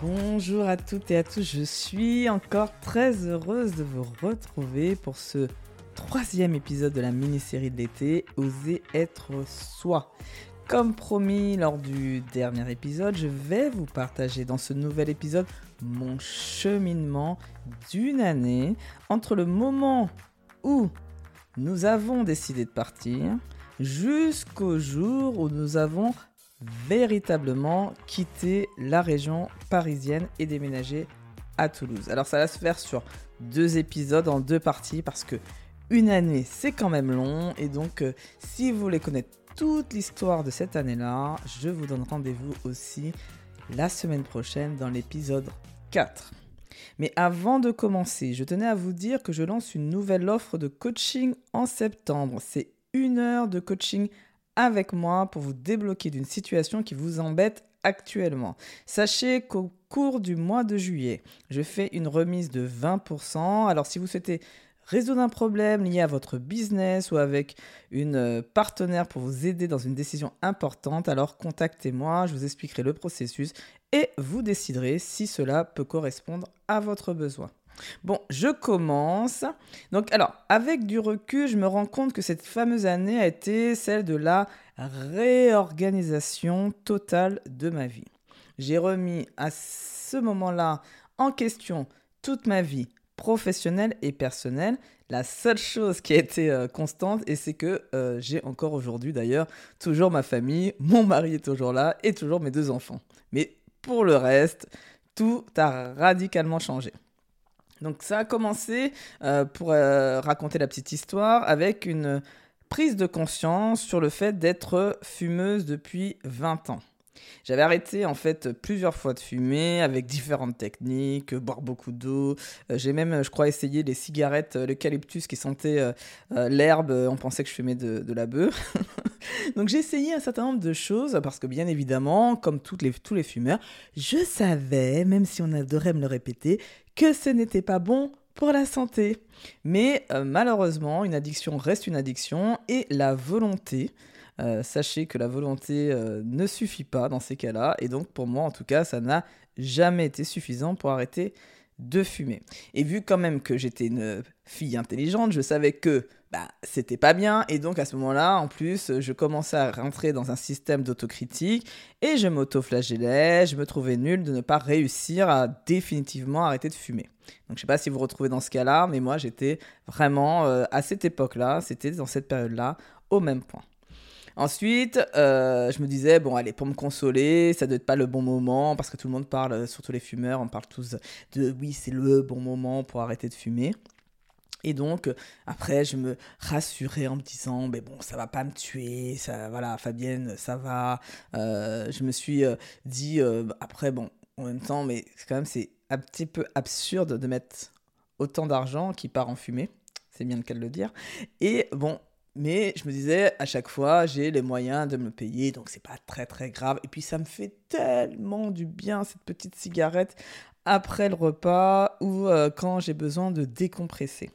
Bonjour à toutes et à tous, je suis encore très heureuse de vous retrouver pour ce troisième épisode de la mini-série de l'été, Oser être soi. Comme promis lors du dernier épisode, je vais vous partager dans ce nouvel épisode mon cheminement d'une année entre le moment où nous avons décidé de partir jusqu'au jour où nous avons véritablement quitté la région parisienne et déménagé à Toulouse. Alors ça va se faire sur deux épisodes en deux parties parce que une année c'est quand même long et donc euh, si vous voulez connaître toute l'histoire de cette année-là, je vous donne rendez-vous aussi la semaine prochaine dans l'épisode 4. Mais avant de commencer, je tenais à vous dire que je lance une nouvelle offre de coaching en septembre. C'est une heure de coaching avec moi pour vous débloquer d'une situation qui vous embête actuellement. Sachez qu'au cours du mois de juillet, je fais une remise de 20%. Alors si vous souhaitez résoudre un problème lié à votre business ou avec une euh, partenaire pour vous aider dans une décision importante, alors contactez-moi, je vous expliquerai le processus et vous déciderez si cela peut correspondre à votre besoin. Bon, je commence. Donc, alors, avec du recul, je me rends compte que cette fameuse année a été celle de la réorganisation totale de ma vie. J'ai remis à ce moment-là en question toute ma vie professionnelle et personnelle. La seule chose qui a été euh, constante, et c'est que euh, j'ai encore aujourd'hui d'ailleurs toujours ma famille, mon mari est toujours là et toujours mes deux enfants. Mais pour le reste, tout a radicalement changé. Donc ça a commencé, euh, pour euh, raconter la petite histoire, avec une prise de conscience sur le fait d'être fumeuse depuis 20 ans. J'avais arrêté en fait plusieurs fois de fumer avec différentes techniques, boire beaucoup d'eau. Euh, j'ai même, je crois, essayé les cigarettes, l'eucalyptus qui sentait l'herbe. On pensait que je fumais de, la bœuf. Donc j'ai essayé un certain nombre de choses parce que bien évidemment, comme les, tous les fumeurs, je savais, même si on adorait me le répéter, que ce n'était pas bon pour la santé. Mais euh, malheureusement, une addiction reste une addiction et la volonté, euh, sachez que la volonté euh, ne suffit pas dans ces cas-là. Et donc pour moi, en tout cas, ça n'a jamais été suffisant pour arrêter de fumer. Et vu quand même que j'étais une fille intelligente, je savais que bah, c'était pas bien. Et donc à ce moment-là, en plus, je commençais à rentrer dans un système d'autocritique et je m'auto-flagellais, je me trouvais nul de ne pas réussir à définitivement arrêter de fumer. Donc je sais pas si vous vous retrouvez dans ce cas-là, mais moi j'étais vraiment euh, à cette époque-là, c'était dans cette période-là, au même point. Ensuite, euh, je me disais, bon, allez, pour me consoler, ça doit être pas le bon moment, parce que tout le monde parle, surtout les fumeurs, on parle tous de oui, c'est le bon moment pour arrêter de fumer. Et donc, après, je me rassurais en me disant, mais bon, ça va pas me tuer, ça, voilà, Fabienne, ça va. Euh, je me suis euh, dit, euh, après, bon, en même temps, mais quand même, c'est un petit peu absurde de mettre autant d'argent qui part en fumée, c'est bien le cas de le dire. Et bon, mais je me disais, à chaque fois, j'ai les moyens de me payer, donc c'est pas très très grave. Et puis ça me fait tellement du bien, cette petite cigarette, après le repas ou quand j'ai besoin de décompresser.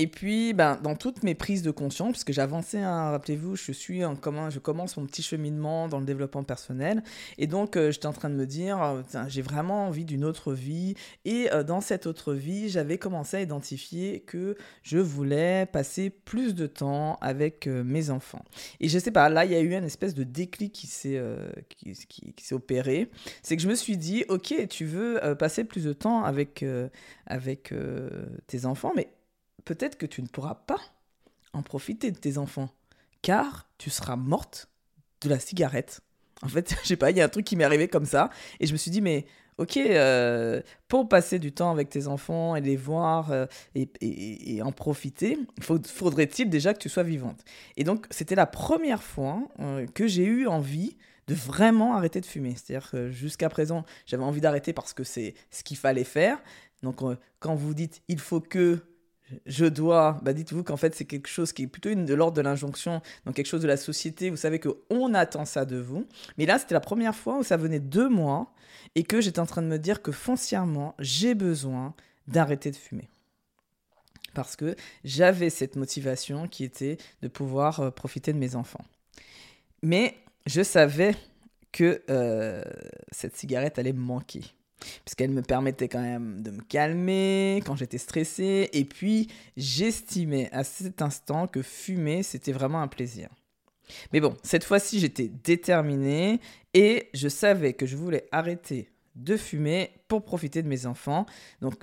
Et puis, ben, dans toutes mes prises de conscience, parce que j'avançais, hein, rappelez-vous, je suis en commun, je commence mon petit cheminement dans le développement personnel, et donc euh, j'étais en train de me dire, euh, j'ai vraiment envie d'une autre vie, et euh, dans cette autre vie, j'avais commencé à identifier que je voulais passer plus de temps avec mes enfants. Et je sais pas, là, il y a eu une espèce de déclic qui s'est qui, qui, qui opéré, c'est que je me suis dit, ok, tu veux passer plus de temps avec avec tes enfants, mais peut-être que tu ne pourras pas en profiter de tes enfants, car tu seras morte de la cigarette. En fait, je sais pas, il y a un truc qui m'est arrivé comme ça, et je me suis dit, mais ok, euh, pour passer du temps avec tes enfants et les voir euh, et, en profiter, faudrait-il déjà que tu sois vivante? Et donc, c'était la première fois euh, que j'ai eu envie de vraiment arrêter de fumer. C'est-à-dire que jusqu'à présent, j'avais envie d'arrêter parce que c'est ce qu'il fallait faire. Donc, quand vous dites il faut que je dois, bah dites-vous qu'en fait c'est quelque chose qui est plutôt une de l'ordre de l'injonction, donc quelque chose de la société, vous savez qu'on attend ça de vous. Mais là c'était la première fois où ça venait de moi et que j'étais en train de me dire que foncièrement j'ai besoin d'arrêter de fumer. Parce que j'avais cette motivation qui était de pouvoir euh, profiter de mes enfants. Mais je savais que euh, cette cigarette allait me manquer. Puisqu'elle me permettait quand même de me calmer quand j'étais stressé. Et puis, j'estimais à cet instant que fumer, c'était vraiment un plaisir. Mais bon, cette fois-ci, j'étais déterminé et je savais que je voulais arrêter de fumer pour profiter de mes enfants. Donc,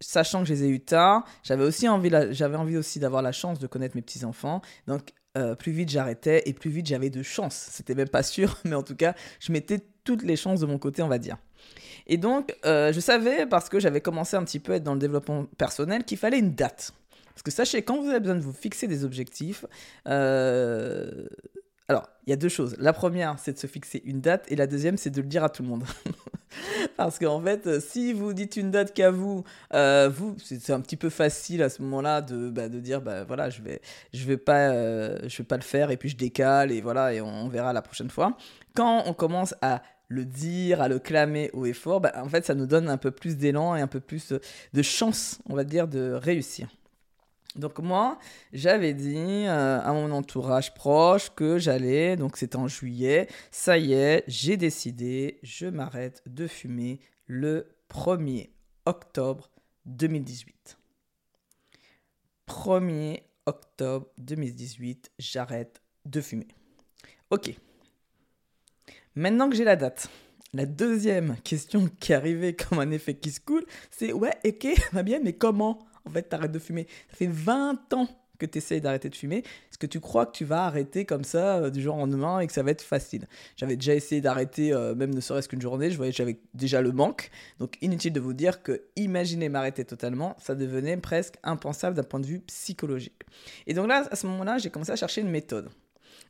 sachant que je les ai eu tard, j'avais aussi envie, aussi d'avoir la chance de connaître mes petits enfants. Donc, euh, plus vite j'arrêtais et plus vite j'avais de chance. C'était même pas sûr, mais en tout cas, je mettais toutes les chances de mon côté, on va dire. Et donc, euh, je savais, parce que j'avais commencé un petit peu à être dans le développement personnel, qu'il fallait une date. Parce que sachez, quand vous avez besoin de vous fixer des objectifs, euh, alors, il y a deux choses. La première, c'est de se fixer une date, et la deuxième, c'est de le dire à tout le monde. Parce qu'en fait, si vous dites une date qu'à vous, euh, vous, c'est un petit peu facile à ce moment-là de, bah, de dire, bah voilà, je vais, je vais pas, vais pas le faire, et puis je décale, et voilà, et on verra la prochaine fois. Quand on commence à le dire, à le clamer haut et fort, bah, en fait, ça nous donne un peu plus d'élan et un peu plus de chance, on va dire, de réussir. Donc moi, j'avais dit euh, à mon entourage proche que j'allais, donc c'était en juillet, ça y est, j'ai décidé, je m'arrête de fumer le 1er octobre 2018. 1er octobre 2018, j'arrête de fumer. Ok, Maintenant que j'ai la date, la deuxième question qui arrivait comme un effet qui se coule, c'est ouais, ok, va bien, mais comment? En fait t'arrêtes de fumer Ça fait 20 ans que tu essayes d'arrêter de fumer. Est-ce que tu crois que tu vas arrêter comme ça euh, du jour au lendemain et que ça va être facile? J'avais déjà essayé d'arrêter, euh, même ne serait-ce qu'une journée, je voyais que j'avais déjà le manque. Donc inutile de vous dire que imaginer m'arrêter totalement, ça devenait presque impensable d'un point de vue psychologique. Et donc là, à ce moment-là, j'ai commencé à chercher une méthode.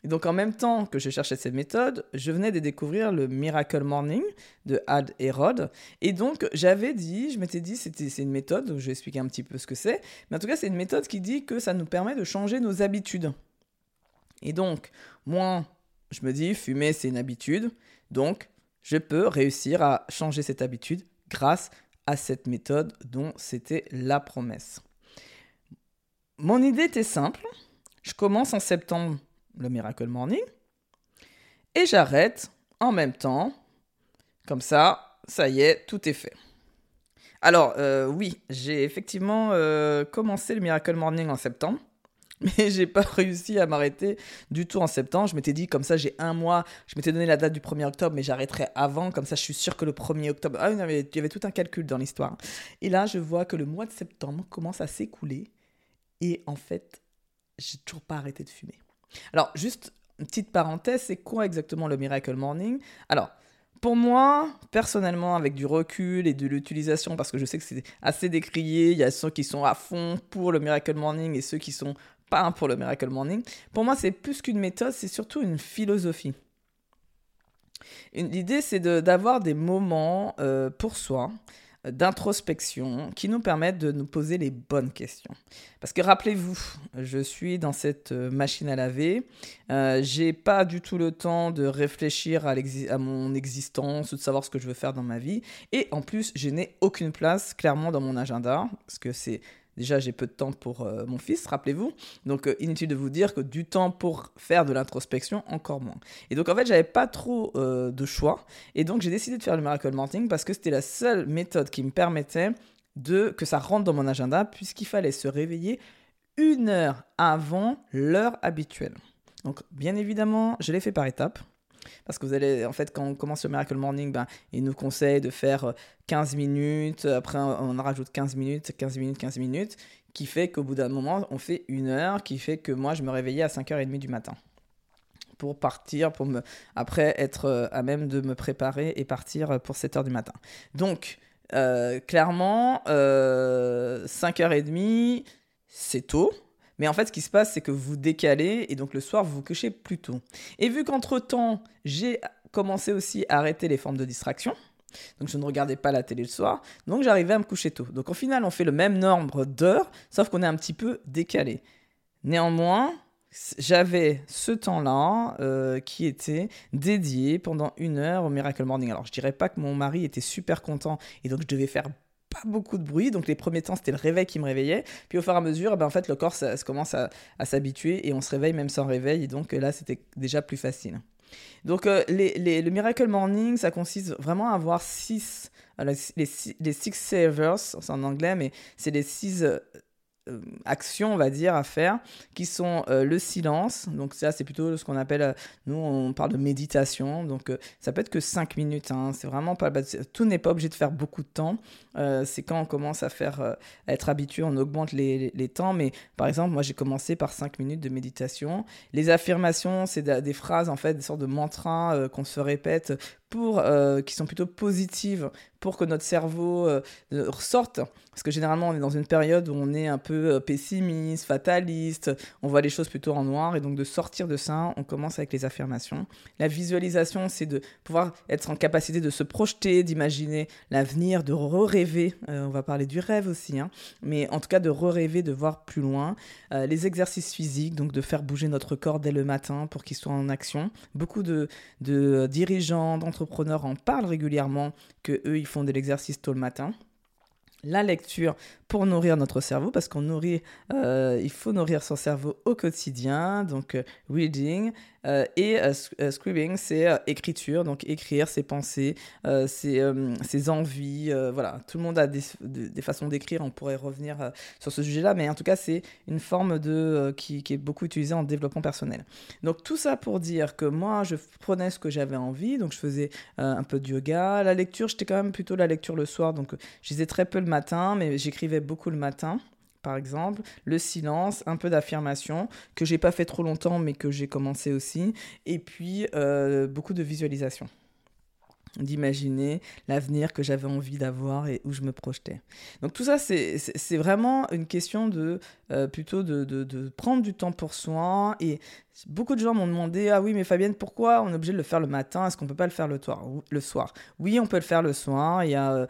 Et donc en même temps que je cherchais cette méthode, je venais de découvrir le Miracle Morning de Ad et Rod. Et donc j'avais dit, je m'étais dit, c'est une méthode, je vais expliquer un petit peu ce que c'est, mais en tout cas c'est une méthode qui dit que ça nous permet de changer nos habitudes. Et donc, moi, je me dis, fumer c'est une habitude, donc je peux réussir à changer cette habitude grâce à cette méthode dont c'était la promesse. Mon idée était simple. Je commence en septembre le Miracle Morning. Et j'arrête en même temps. Comme ça, ça y est, tout est fait. Alors, euh, oui, j'ai effectivement euh, commencé le Miracle Morning en septembre. Mais j'ai pas réussi à m'arrêter du tout en septembre. Je m'étais dit, comme ça, j'ai un mois. Je m'étais donné la date du 1er octobre, mais j'arrêterai avant. Comme ça, je suis sûr que le 1er octobre. Ah, il y avait tout un calcul dans l'histoire. Et là, je vois que le mois de septembre commence à s'écouler. Et en fait, j'ai toujours pas arrêté de fumer. Alors, juste une petite parenthèse, c'est quoi exactement le Miracle Morning? Alors, pour moi, personnellement, avec du recul et de l'utilisation, parce que je sais que c'est assez décrié, il y a ceux qui sont à fond pour le Miracle Morning et ceux qui sont pas pour le Miracle Morning. Pour moi, c'est plus qu'une méthode, c'est surtout une philosophie. L'idée, c'est d'avoir des moments euh, pour soi, d'introspection qui nous permettent de nous poser les bonnes questions. Parce que rappelez-vous, je suis dans cette euh, machine à laver, euh, j'ai pas du tout le temps de réfléchir à, à, mon existence ou de savoir ce que je veux faire dans ma vie, et en plus, je n'ai aucune place clairement dans mon agenda, parce que c'est Déjà, j'ai peu de temps pour euh, mon fils, rappelez-vous. Donc, euh, inutile de vous dire que du temps pour faire de l'introspection, encore moins. Et donc, en fait, j'avais pas trop euh, de choix. Et donc, j'ai décidé de faire le Miracle Morning parce que c'était la seule méthode qui me permettait de que ça rentre dans mon agenda, puisqu'il fallait se réveiller une heure avant l'heure habituelle. Donc, bien évidemment, je l'ai fait par étapes. Parce que vous allez, en fait, quand on commence le Miracle Morning, ben, il nous conseille de faire 15 euh, minutes, après on rajoute 15 minutes, 15 minutes, 15 minutes, qui fait qu'au bout d'un moment, on fait une heure, qui fait que moi, je me réveillais à 5h30 du matin pour partir, pour me, après être euh, à même de me préparer et partir pour 7h du matin. Donc, euh, clairement, 5h30, c'est tôt. Mais en fait, ce qui se passe, c'est que vous décalez et donc le soir, vous vous couchez plus tôt. Et vu qu'entre-temps, j'ai commencé aussi à arrêter les formes de distraction, donc je ne regardais pas la télé le soir, donc j'arrivais à me coucher tôt. Donc au final, on fait le même nombre d'heures, sauf qu'on est un petit peu décalé. Néanmoins, j'avais ce temps-là euh, qui était dédié pendant une heure au Miracle Morning. Alors je dirais pas que mon mari était super content et donc je devais faire pas beaucoup de bruit. Donc les premiers temps, c'était le réveil qui me réveillait. Puis au fur et à mesure, eh ben, en fait, le corps ça, commence à, s'habituer et on se réveille même sans réveil. Et donc là, c'était déjà plus facile. Donc, les, le Miracle Morning, ça consiste vraiment à avoir six, les, les, six savers, c'est en anglais, mais c'est les six euh, actions, on va dire, à faire, qui sont euh, le silence. Donc ça, c'est plutôt ce qu'on appelle, euh, nous, on parle de méditation. Donc ça peut être que 5 minutes. Hein. c'est vraiment pas... Tout n'est pas obligé de faire beaucoup de temps. c'est quand on commence à faire, à être habitué, on augmente les, les, temps. Mais par exemple, moi, j'ai commencé par 5 minutes de méditation. Les affirmations, c'est des phrases, en fait, des sortes de mantras qu'on se répète pour, qui sont plutôt positives pour que notre cerveau ressorte parce que généralement, on est dans une période où on est un peu euh, pessimiste, fataliste, on voit les choses plutôt en noir. Et donc, de sortir de ça, on commence avec les affirmations. La visualisation, c'est de pouvoir être en capacité de se projeter, d'imaginer l'avenir, de re-rêver. Euh, on va parler du rêve aussi, hein. mais en tout cas, de re-rêver, de voir plus loin. Euh, les exercices physiques, donc de faire bouger notre corps dès le matin pour qu'il soit en action. Beaucoup de, de dirigeants, d'entrepreneurs en parlent régulièrement que eux, ils font de l'exercice tôt le matin. La lecture pour nourrir notre cerveau, parce qu'on nourrit, euh, il faut nourrir son cerveau au quotidien, donc euh, reading, et scribbing, c'est écriture, donc écrire ses pensées, ses, ses, envies, voilà, tout le monde a des, des façons d'écrire, on pourrait revenir sur ce sujet-là, mais en tout cas, c'est une forme de, qui, qui, est beaucoup utilisée en développement personnel. Donc tout ça pour dire que moi, je prenais ce que j'avais envie, donc je faisais un peu de yoga, la lecture, j'étais quand même plutôt la lecture le soir, donc je lisais très peu le matin, mais j'écrivais beaucoup le matin par exemple, le silence, un peu d'affirmation, que j'ai pas fait trop longtemps, mais que j'ai commencé aussi, et puis euh, beaucoup de visualisation d'imaginer l'avenir que j'avais envie d'avoir et où je me projetais. Donc tout ça, c'est vraiment une question de euh, plutôt de, de, de, prendre du temps pour soi et Beaucoup de gens m'ont demandé Ah oui, mais Fabienne, pourquoi on est obligé de le faire le matin? Est-ce qu'on peut pas le faire le, le, soir Oui, on peut le faire le soir. Il y a euh,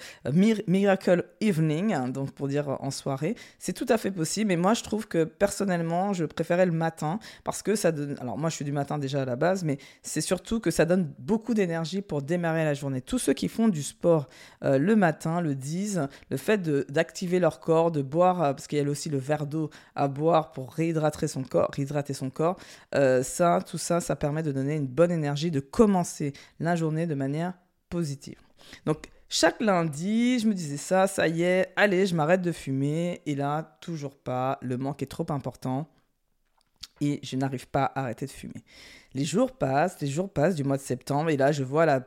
Miracle Evening, hein, donc pour dire en soirée. C'est tout à fait possible. Mais moi, je trouve que personnellement, je préférais le matin parce que ça donne. Alors, moi, je suis du matin déjà à la base, mais c'est surtout que ça donne beaucoup d'énergie pour démarrer la journée. Tous ceux qui font du sport euh, le matin le disent. Le fait d'activer leur corps, de boire, euh, parce qu'il y a aussi le verre d'eau à boire pour réhydrater son corps, réhydrater son corps euh, ça, tout ça, ça permet de donner une bonne énergie, de commencer la journée de manière positive. Donc, chaque lundi, je me disais ça, ça y est, allez, je m'arrête de fumer. Et là, toujours pas, le manque est trop important je n'arrive pas à arrêter de fumer. Les jours passent, les jours passent du mois de septembre, et là, je vois la,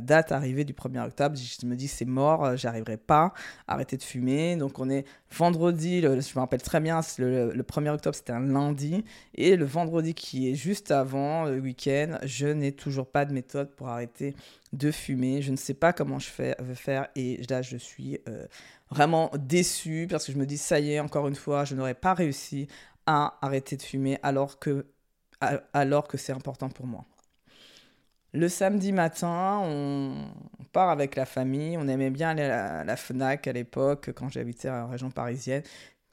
date arriver du 1er octobre. Je me dis, c'est mort, euh, j'arriverai pas à arrêter de fumer. Donc, on est vendredi, je me rappelle très bien, le, le 1er octobre, c'était un lundi, et le vendredi qui est juste avant le week-end, je n'ai toujours pas de méthode pour arrêter de fumer. Je ne sais pas comment je fais, veux faire, et là, je suis euh, vraiment déçu parce que je me dis, ça y est, encore une fois, je n'aurais pas réussi à arrêter de fumer alors que, alors que c'est important pour moi. Le samedi matin, on part avec la famille. On aimait bien aller à la, FNAC à l'époque, quand j'habitais en région parisienne.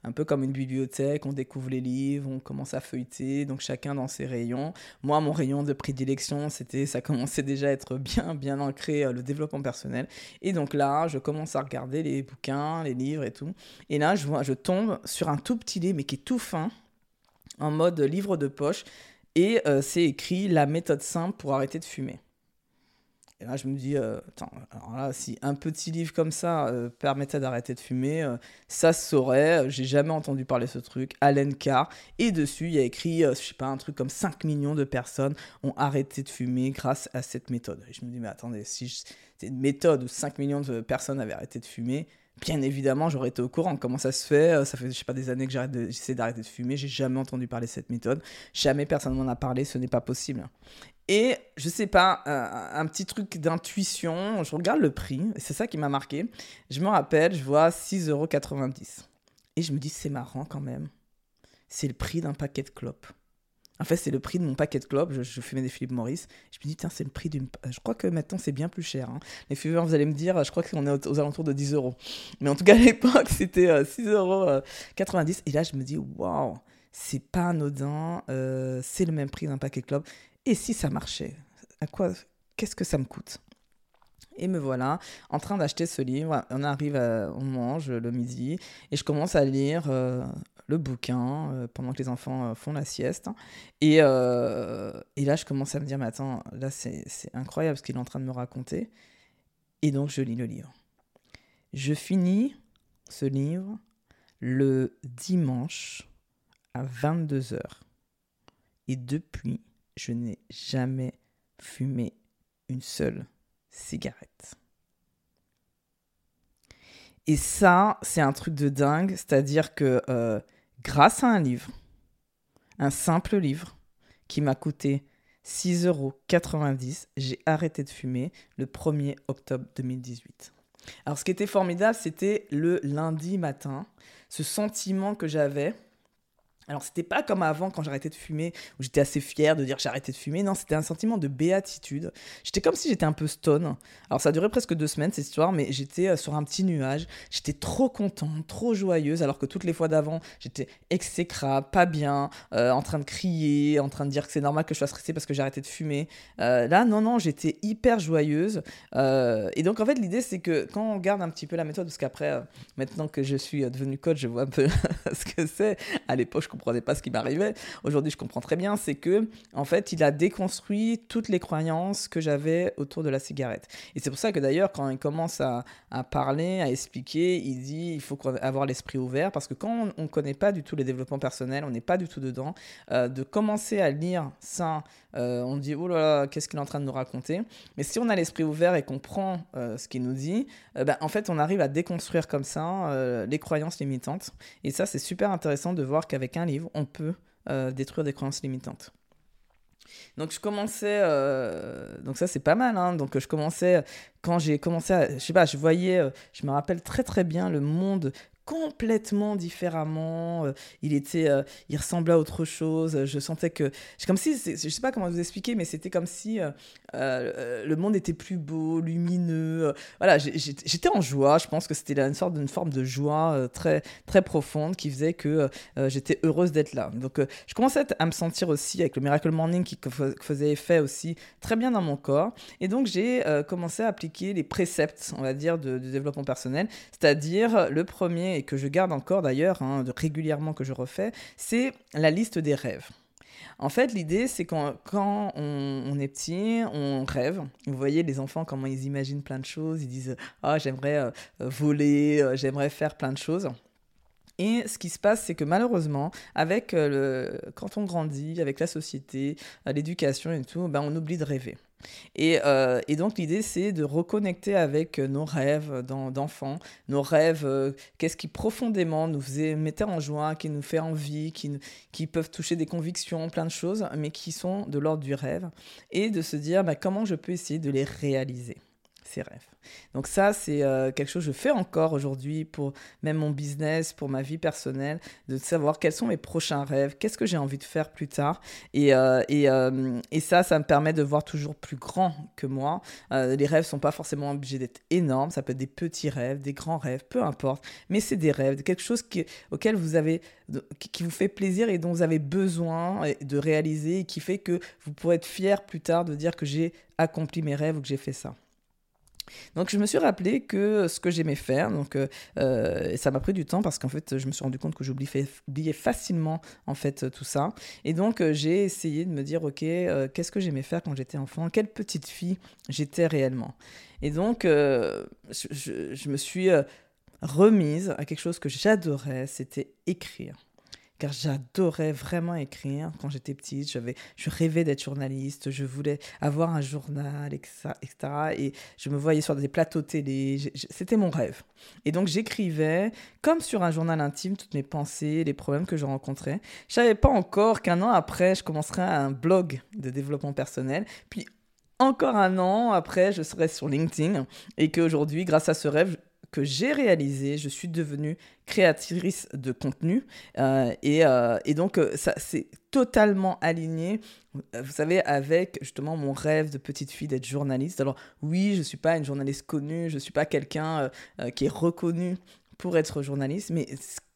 Un peu comme une bibliothèque, on découvre les livres, on commence à feuilleter, donc chacun dans ses rayons. Moi, mon rayon de prédilection, c'était, ça commençait déjà à être bien, bien ancré, euh, le développement personnel. Et donc là, je commence à regarder les bouquins, les livres et tout. Et là, je, vois, je tombe sur un tout petit livre, mais qui est tout fin, en mode livre de poche. Et euh, c'est écrit la méthode simple pour arrêter de fumer. Et là, je me dis, euh, attends, alors là, si un petit livre comme ça euh, permettait d'arrêter de fumer, ça se saurait. J'ai jamais entendu parler de ce truc. Allen Carr. Et dessus, il y a écrit, je sais pas, un truc comme 5 millions de personnes ont arrêté de fumer grâce à cette méthode. Et je me dis, mais attendez, si c'était une méthode où 5 millions de personnes avaient arrêté de fumer, bien évidemment, j'aurais été au courant. Comment ça se fait euh, Ça fait, je sais pas, des années que j'essaie d'arrêter de fumer. J'ai jamais entendu parler de cette méthode. Jamais personne m'en a parlé. Ce n'est pas possible. Et je sais pas, un, petit truc d'intuition. Je regarde le prix. C'est ça qui m'a marqué. Je me rappelle, je vois 6,90€. Et je me dis, c'est marrant quand même. C'est le prix d'un paquet de clopes. En fait, c'est le prix de mon paquet de clopes. Je, fumais des Philippe Maurice. Je me dis, tiens, c'est le prix d'une. Je crois que maintenant, c'est bien plus cher. Hein. Les fumeurs, vous allez me dire, je crois qu'on est aux, alentours de 10 euros. Mais en tout cas, à l'époque, c'était 6,90 euh, euros. Euh, et là, je me dis, waouh, c'est pas anodin. Euh, c'est le même prix d'un paquet de. Et si ça marchait À quoi Qu'est-ce que ça me coûte? Et me voilà en train d'acheter ce livre. On arrive, on mange le midi et je commence à lire le bouquin euh, pendant que les enfants font la sieste. Et, et, là, je commence à me dire, mais attends, là, c'est incroyable ce qu'il est en train de me raconter. Et donc, je lis le livre. Je finis ce livre le dimanche à 22h. Et depuis, je n'ai jamais fumé une seule cigarette. Et ça, c'est un truc de dingue, c'est-à-dire que euh, grâce à un livre, un simple livre, qui m'a coûté 6,90 euros, j'ai arrêté de fumer le 1er octobre 2018. Alors ce qui était formidable, c'était le lundi matin, ce sentiment que j'avais alors, c'était pas comme avant quand j'arrêtais de fumer, où j'étais assez fier de dire que j'arrêtais de fumer. Non, c'était un sentiment de béatitude. J'étais comme si j'étais un peu stone. Alors, ça a duré presque deux semaines, cette histoire, mais j'étais euh, sur un petit nuage. J'étais trop contente, trop joyeuse, alors que toutes les fois d'avant, j'étais exécrable, pas bien, euh, en train de crier, en train de dire que c'est normal que je sois stressée parce que j'ai arrêté de fumer. Euh, là, non, non, j'étais hyper joyeuse. et donc, en fait, l'idée, c'est que quand on garde un petit peu la méthode, parce qu'après, maintenant que je suis devenue coach, je vois un peu ce que c'est. À l'époque, comprenais pas ce qui m'arrivait. Aujourd'hui, je comprends très bien. C'est que, en fait, il a déconstruit toutes les croyances que j'avais autour de la cigarette. Et c'est pour ça que d'ailleurs, quand il commence à, parler, à expliquer, il dit il faut avoir l'esprit ouvert parce que quand on ne connaît pas du tout les développements personnels, on n'est pas du tout dedans, euh, de commencer à lire ça, euh, on dit oh là là, qu'est-ce qu'il est en train de nous raconter? Mais si on a l'esprit ouvert et qu'on prend euh, ce qu'il nous dit, ben, en fait, on arrive à déconstruire comme ça les croyances limitantes. Et ça, c'est super intéressant de voir qu'avec un livre, on peut euh, détruire des croyances limitantes. Donc je commençais, euh, donc ça c'est pas mal, hein. donc je commençais, quand j'ai commencé à, je sais pas, je voyais, euh, je me rappelle très très bien le monde complètement différemment. Euh, il était, euh, il ressemblait à autre chose. Je sentais que, comme si, je sais pas comment vous expliquer, mais c'était comme si euh, le monde était plus beau, lumineux. Voilà, j'étais en joie. Je pense que c'était une sorte d'une forme de joie très très profonde qui faisait que j'étais heureuse d'être là. Donc, je commençais à me sentir aussi avec le Miracle Morning qui faisait effet aussi très bien dans mon corps. Et donc, j'ai commencé à appliquer les préceptes, on va dire, de développement personnel, c'est-à-dire le premier et que je garde encore d'ailleurs, hein, régulièrement que je refais, c'est la liste des rêves. En fait, l'idée, c'est quand, quand on, est petit, on rêve. Vous voyez les enfants, comment ils imaginent plein de choses. Ils disent Ah, j'aimerais euh, voler, euh, j'aimerais faire plein de choses. Et ce qui se passe, c'est que malheureusement, avec euh, le, quand on grandit, avec la société, l'éducation et tout, ben, on oublie de rêver. Euh, et, donc l'idée, c'est de reconnecter avec euh, nos rêves d'enfants, nos rêves, euh, qu'est-ce qui profondément nous faisait, mettait en joie, qui nous fait envie, qui, peuvent toucher des convictions, plein de choses, mais qui sont de l'ordre du rêve, et de se dire bah, comment je peux essayer de les réaliser rêves. Donc ça, c'est euh, quelque chose que je fais encore aujourd'hui pour même mon business, pour ma vie personnelle, de savoir quels sont mes prochains rêves, qu'est-ce que j'ai envie de faire plus tard. Et, euh, euh, ça, ça me permet de voir toujours plus grand que moi. les rêves sont pas forcément obligés d'être énormes, ça peut être des petits rêves, des grands rêves, peu importe. Mais c'est des rêves, quelque chose qui, auquel vous avez, qui vous fait plaisir et dont vous avez besoin de réaliser et qui fait que vous pourrez être fier plus tard de dire que j'ai accompli mes rêves ou que j'ai fait ça. Donc je me suis rappelé que ce que j'aimais faire, donc euh, euh, ça m'a pris du temps parce qu'en fait je me suis rendu compte que j'oubliais facilement en fait tout ça. Et donc euh, j'ai essayé de me dire ok qu'est-ce que j'aimais faire quand j'étais enfant, quelle petite fille j'étais réellement? Et donc je, je, me suis remise à quelque chose que j'adorais, c'était écrire car j'adorais vraiment écrire quand j'étais petite. J'avais, je rêvais d'être journaliste, je voulais avoir un journal, etc. Et je me voyais sur des plateaux télé. C'était mon rêve. Et donc j'écrivais, comme sur un journal intime, toutes mes pensées, les problèmes que je rencontrais. Je savais pas encore qu'un an après, je commencerais un blog de développement personnel. Puis encore un an après, je serais sur LinkedIn et qu'aujourd'hui, grâce à ce rêve, que j'ai réalisé, je suis devenue créatrice de contenu. Euh, et, euh, et, donc, euh, ça c'est totalement aligné, vous savez, avec justement mon rêve de petite fille d'être journaliste. Alors, oui, je ne suis pas une journaliste connue, je ne suis pas quelqu'un qui est reconnu pour être journaliste, mais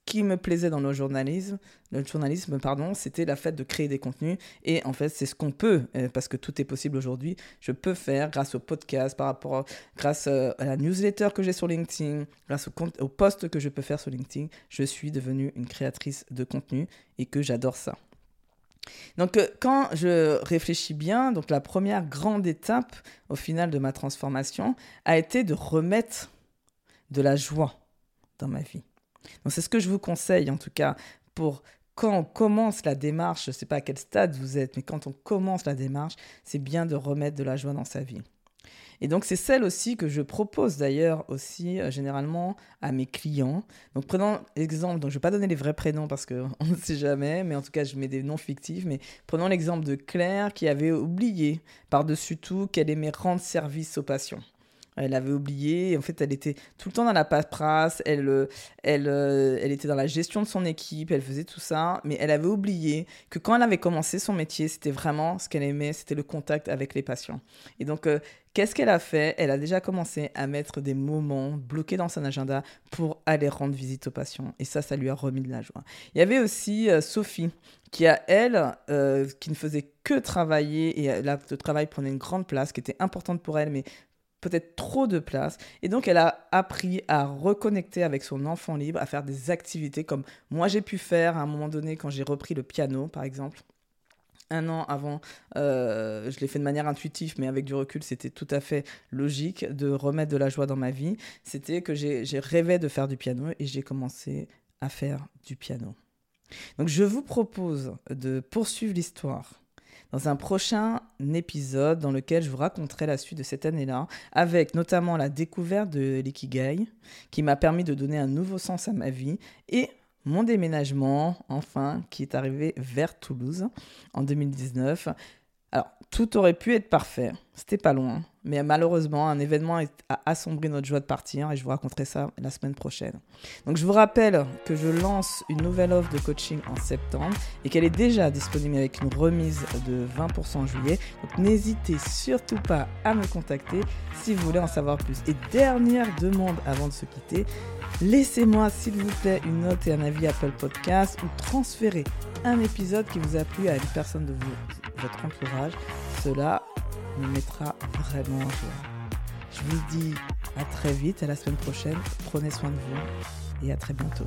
qui me plaisait dans le journalisme, le journalisme pardon, c'était la fait de créer des contenus. Et en fait, c'est ce qu'on peut, euh, parce que tout est possible aujourd'hui. Je peux faire grâce au podcast, par rapport, grâce euh, à la newsletter que j'ai sur LinkedIn, grâce au, au post que je peux faire sur LinkedIn. Je suis devenue une créatrice de contenu et que j'adore ça. Donc euh, quand je réfléchis bien, donc la première grande étape au final de ma transformation a été de remettre de la joie dans ma vie. Donc c'est ce que je vous conseille en tout cas pour quand on commence la démarche, je ne sais pas à quel stade vous êtes, mais quand on commence la démarche, c'est bien de remettre de la joie dans sa vie. Et donc c'est celle aussi que je propose d'ailleurs aussi euh, généralement à mes clients. Donc prenons l'exemple, donc je ne vais pas donner les vrais prénoms parce qu'on ne sait jamais, mais en tout cas je mets des noms fictifs, mais prenons l'exemple de Claire qui avait oublié par-dessus tout qu'elle aimait rendre service aux patients. Elle avait oublié. En fait, elle était tout le temps dans la paperasse. Elle, euh, elle, euh, elle était dans la gestion de son équipe. Elle faisait tout ça. Mais elle avait oublié que quand elle avait commencé son métier, c'était vraiment ce qu'elle aimait. C'était le contact avec les patients. Et donc, euh, qu'est-ce qu'elle a fait? Elle a déjà commencé à mettre des moments bloqués dans son agenda pour aller rendre visite aux patients. Et ça, ça lui a remis de la joie. Il y avait aussi Sophie qui a elle, qui ne faisait que travailler, et là, le travail prenait une grande place, qui était importante pour elle, mais peut-être trop de place. Et donc, elle a appris à reconnecter avec son enfant libre, à faire des activités comme moi j'ai pu faire à un moment donné quand j'ai repris le piano, par exemple. Un an avant, euh, je l'ai fait de manière intuitive, mais avec du recul, c'était tout à fait logique de remettre de la joie dans ma vie. C'était que j'ai rêvé de faire du piano et j'ai commencé à faire du piano. Donc, je vous propose de poursuivre l'histoire dans un prochain épisode dans lequel je vous raconterai la suite de cette année-là, avec notamment la découverte de l'ikigai, qui m'a permis de donner un nouveau sens à ma vie, et mon déménagement, enfin, qui est arrivé vers Toulouse en 2019. Tout aurait pu être parfait, c'était pas loin, mais malheureusement, un événement a assombri notre joie de partir et je vous raconterai ça la semaine prochaine. Donc, je vous rappelle que je lance une nouvelle offre de coaching en septembre et qu'elle est déjà disponible avec une remise de 20% en juillet. Donc, n'hésitez surtout pas à me contacter si vous voulez en savoir plus. Et dernière demande avant de se quitter, laissez-moi s'il vous plaît une note et un avis Apple Podcast ou transférez un épisode qui vous a plu à une personne de votre entourage. Cela me mettra vraiment en joie. Je vous dis à très vite, à la semaine prochaine. Prenez soin de vous et à très bientôt.